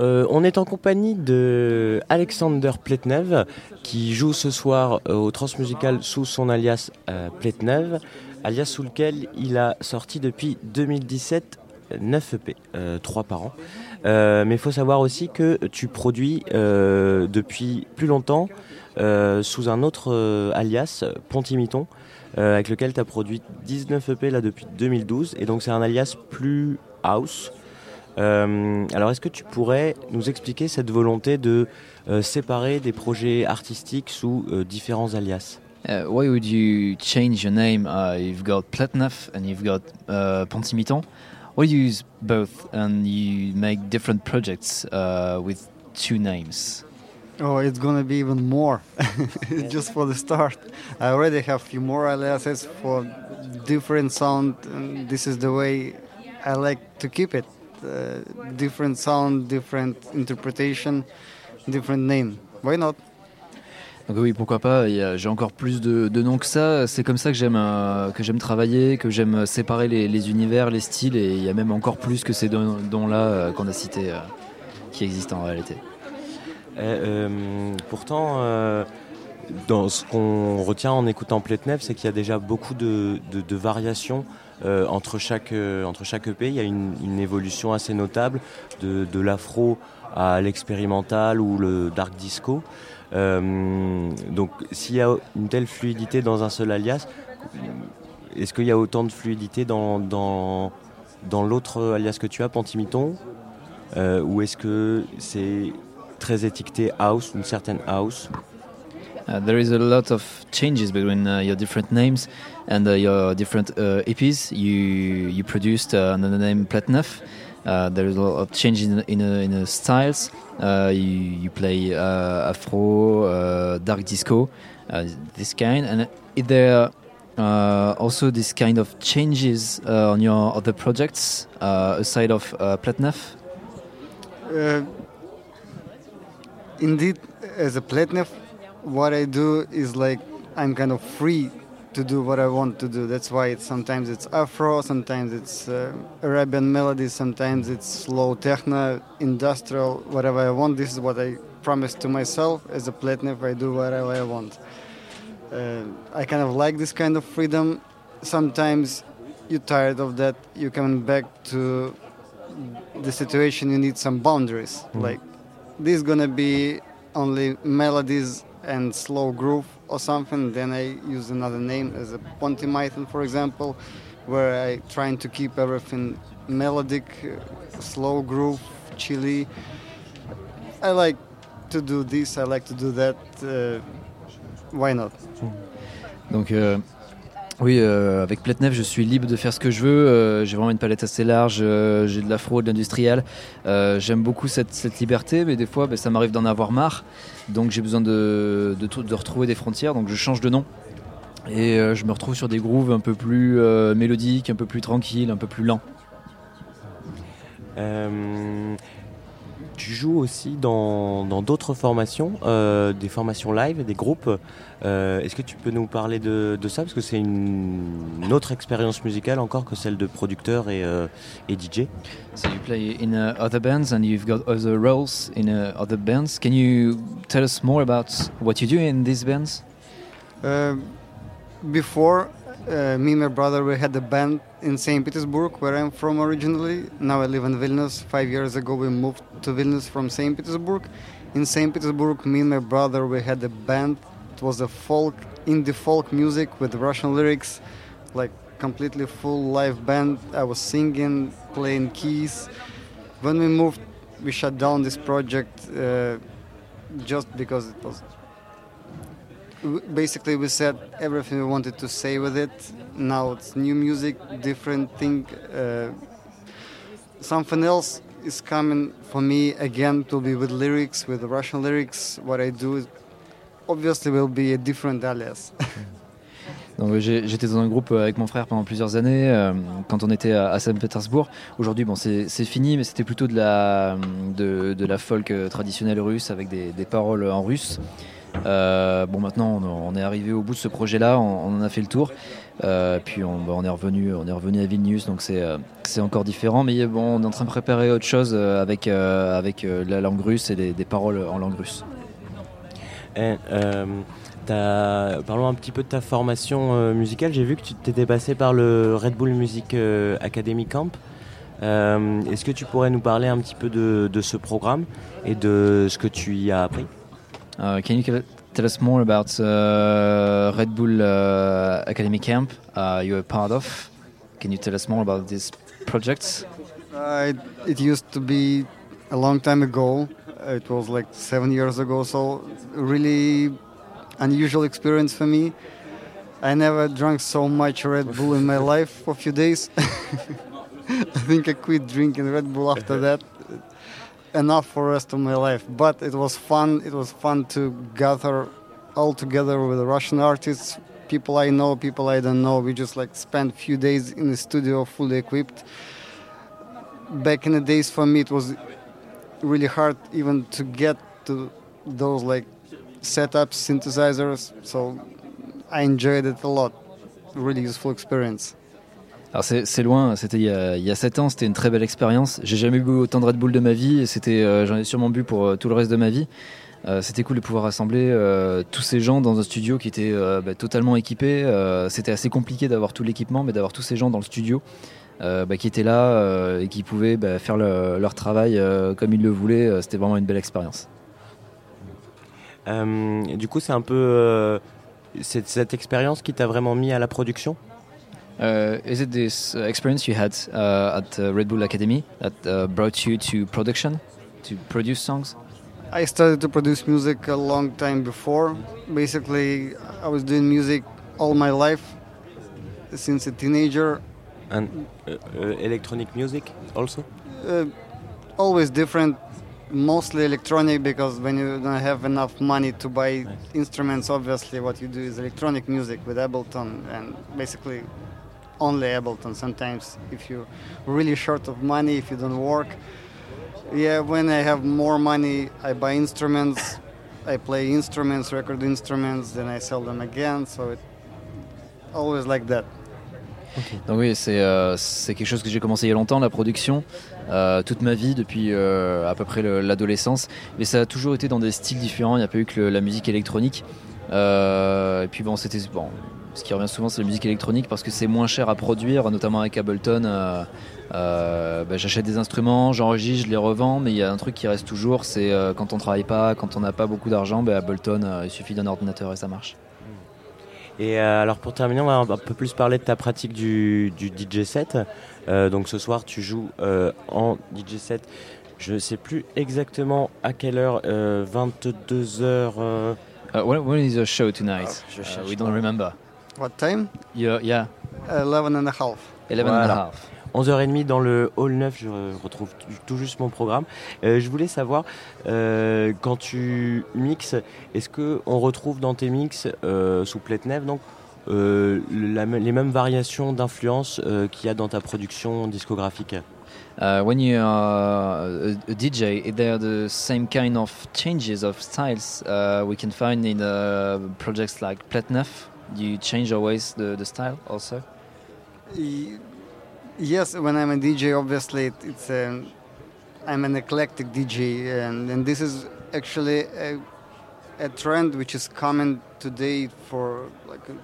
Euh, on est en compagnie de Alexander Pletnev qui joue ce soir euh, au Transmusical sous son alias euh, Pletnev, alias sous lequel il a sorti depuis 2017 9 EP, 3 par an. mais il faut savoir aussi que tu produis depuis plus longtemps sous un autre alias, Pontimiton, avec lequel tu as produit 19 EP là depuis 2012. Et donc c'est un alias plus house. Euh, alors, est-ce que tu pourrais nous expliquer cette volonté de euh, séparer des projets artistiques sous euh, différents alias? Uh, Why would you change your name? Uh, you've got Platnef and you've got uh, Pontimiton. Why you use both and you make different projects uh, with two names? Oh, it's gonna be even more, just for the start. I already have a few more aliases for different sound, and this is the way I like to keep it. Uh, different sound, different interpretation, different name. Why not? Donc oui, pourquoi pas. J'ai encore plus de, noms que ça. C'est comme ça que j'aime euh, que j'aime travailler, que j'aime séparer les, univers, les styles. Et il y a même encore plus que ces dons-là euh, qu'on a cités euh, qui existent en réalité. pourtant, dans ce qu'on retient en écoutant Pletnev, c'est qu'il y a déjà beaucoup de, variations euh, entre, chaque, euh, entre chaque EP, il y a une, évolution assez notable de, de l'afro à l'expérimental ou le dark disco. Euh, donc s'il y a une telle fluidité dans un seul alias, est-ce qu'il y a autant de fluidité dans, dans, dans l'autre alias que tu as, Pantimiton? Ou est-ce que c'est très étiqueté house, une certaine house? Uh, there is a lot of changes between uh, your different names and uh, your different uh, EPs. You you produced uh, under the name Platneuf. Uh, there is a lot of changes in in, in the styles. you, you play Afro, dark disco, this kind, and is there also this kind of changes on your other projects aside of uh, Platneuf? indeed, as a Platneuf, what I do is like I'm kind of free to do what I want to do. That's why it's, sometimes it's Afro, sometimes it's uh, Arabian melodies, sometimes it's slow techno, industrial, whatever I want. This is what I promise to myself as a Platnev. I do whatever I want. Uh, I kind of like this kind of freedom. Sometimes you're tired of that. You're coming back to the situation. You need some boundaries. Mm. Like this is gonna be only melodies and slow groove or something, then I use another name as a Pontimython, for example, where I trying to keep everything melodic, slow groove, chilly. I like to do this, I like to do that. Uh, why not? Donc, euh, Oui, euh, avec Platnef, je suis libre de faire ce que je veux. Euh, j'ai vraiment une palette assez large. Euh, j'ai de l'afro, de l'industriel. J'aime beaucoup cette, liberté, mais des fois, ben, ça m'arrive d'en avoir marre. Donc, j'ai besoin de, de, retrouver des frontières. Donc, je change de nom. Et je me retrouve sur des grooves un peu plus mélodiques, un peu plus tranquilles, un peu plus lents. Tu joues aussi dans d'autres formations, euh, des formations live, des groupes. Euh, Est-ce que tu peux nous parler de, de ça? Parce que c'est une, une, autre expérience musicale encore que celle de producteur et, euh, et DJ. So you play in uh, other bands and you've got other roles in uh, other bands. Can you tell us more about what you do in these bands? Uh, Before, uh, me and my brother, we had a band in St. Petersburg, where I'm from originally. Now I live in Vilnius. Five years ago, we moved to Vilnius from St. Petersburg. In St. Petersburg, me and my brother, we had a band. It was a folk, indie folk music with Russian lyrics, like completely full live band. I was singing, playing keys. When we moved, we shut down this project uh, just because it was basically we said everything we wanted to say with it. Now it's new music, different thing. Uh, something else is coming for me again to be with lyrics, with Russian lyrics. What I do obviously will be a different alias. J'étais dans un groupe avec mon frère pendant plusieurs années euh, quand on était à, Saint-Pétersbourg. Aujourd'hui, bon, c'est fini, mais c'était plutôt de la, de, de, la folk traditionnelle russe avec des, des paroles en russe. Euh, bon, maintenant, on, est arrivé au bout de ce projet-là, on, en a fait le tour. Euh, puis on, bah, on, est revenu, on est revenu à Vilnius, donc c'est c'est encore différent. Mais bon, on est en train de préparer autre chose avec, la langue russe et des, paroles en langue russe. parlons un petit peu de ta formation musicale. J'ai vu que tu t'étais passé par le Red Bull Music Academy Camp. Euh, est-ce que tu pourrais nous parler un petit peu de, ce programme et de ce que tu y as appris? Uh, Can you tell us more about uh, Red Bull uh, Academy Camp uh, you are part of? Can you tell us more about these projects? Uh, it, it used to be a long time ago. It was like seven years ago, so really unusual experience for me. I never drank so much Red Bull in my life for a few days. I think I quit drinking Red Bull after that. Enough for the rest of my life. But it was fun. It was fun to gather all together with Russian artists, people I know, people I don't know. We just like spent a few days in the studio, fully equipped. Back in the days, for me, it was really hard even to get to those like setups, synthesizers. So I enjoyed it a lot. Really useful experience. Alors c'est loin, c'était il, y a 7 ans, c'était une très belle expérience. J'ai jamais bu autant de Red Bull de ma vie c'était, euh, j'en ai sûrement bu pour euh, tout le reste de ma vie. Euh, c'était cool de pouvoir rassembler tous ces gens dans un studio qui était bah, totalement équipé. c'était assez compliqué d'avoir tout l'équipement, mais d'avoir tous ces gens dans le studio bah, qui étaient là et qui pouvaient bah, faire leur travail comme ils le voulaient, c'était vraiment une belle expérience. du coup, c'est un peu cette expérience qui t'a vraiment mis à la production? Uh, is it this uh, experience you had uh, at uh, Red Bull Academy that uh, brought you to production, to produce songs? I started to produce music a long time before. Basically, I was doing music all my life since a teenager. And uh, electronic music also? always different mostly electronic because when you don't have enough money to buy nice. instruments obviously what you do is electronic music with ableton and basically only Ableton. Sometimes, if you're really short of money, if you don't work, yeah, when I have more money, I buy instruments. I play instruments, record instruments, then I sell them again. So it always like that. Donc oui, euh, c'est quelque chose que j'ai commencé il y a longtemps, la production, euh, toute ma vie, depuis euh, à peu près l'adolescence. Mais ça a toujours été dans des styles différents, il n'y a pas eu que la musique électronique. Et puis bon, c'était bon, ce qui revient souvent, c'est la musique électronique parce que c'est moins cher à produire, notamment avec Ableton. Euh, euh, bah, j'achète des instruments, j'enregistre, je les revends, mais il y a un truc qui reste toujours, c'est euh, quand on travaille pas, quand on n'a pas beaucoup d'argent, bah, Ableton, il suffit d'un ordinateur et ça marche. Et alors pour terminer, on va un peu plus parler de ta pratique du, DJ set. donc ce soir, tu joues en DJ set. Je ne sais plus exactement à quelle heure, 22 h Uh, when, is the show tonight? Oh, uh, we don't remember. What time? Yeah, yeah. 11 and a half. 11 and a half. 11h30 dans le hall 9, je retrouve tout juste mon programme. Euh, je voulais savoir, euh, quand tu mixes, est-ce qu'on retrouve dans tes mix, euh, sous Pletnev, donc, euh, la, les mêmes variations d'influence euh, qu'il y a dans ta production discographique? Uh, When you are a, a, DJ, is there the same kind of changes of styles uh, we can find in uh, projects like Pletnev you change always the, the style also? Yes, when I'm a DJ, obviously it, it's a, I'm an eclectic DJ, and, and this is actually a, a trend which is common today for like a,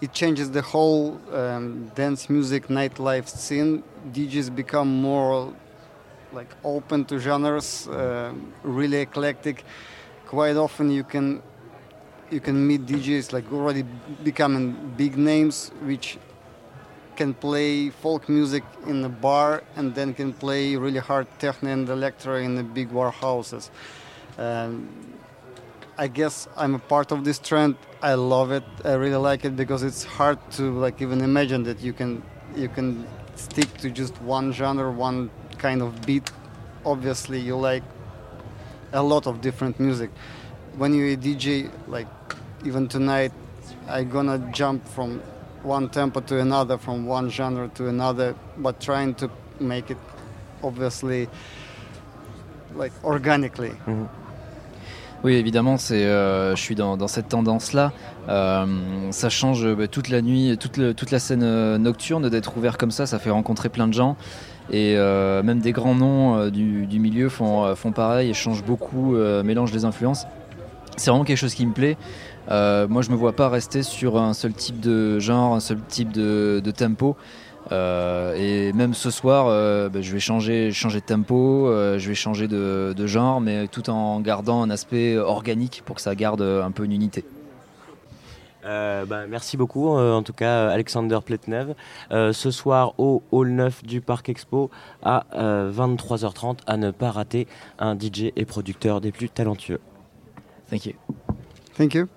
it changes the whole um, dance music nightlife scene. DJs become more like open to genres, uh, really eclectic. Quite often you can you can meet DJs like already becoming big names, which can play folk music in a bar and then can play really hard techno and electro in the big warehouses. Um, I guess I'm a part of this trend. I love it. I really like it because it's hard to like even imagine that you can you can stick to just one genre, one kind of beat. Obviously, you like a lot of different music. When you're a DJ, like even tonight I'm gonna jump from one tempo to another, from one genre to another, but trying to make it obviously like organically. Mm -hmm. Oui, évidemment, c'est, je suis dans, cette tendance-là. ça change bah, toute la nuit, toute, la scène nocturne d'être ouvert comme ça, ça fait rencontrer plein de gens. Et même des grands noms du, milieu font, font pareil et changent beaucoup, mélangent les influences. C'est vraiment quelque chose qui me plaît. Euh, moi, je me vois pas rester sur un seul type de genre, un seul type de, tempo. Euh, et même ce soir, euh, bah, je vais changer, changer de tempo, je vais changer de, genre, mais tout en gardant un aspect organique pour que ça garde un peu une unité. Bah, merci beaucoup, en tout cas Alexander Pletnev. ce soir au Hall 9 du Parc Expo à 23h30, à ne pas rater un DJ et producteur des plus talentueux. Thank you. Thank you.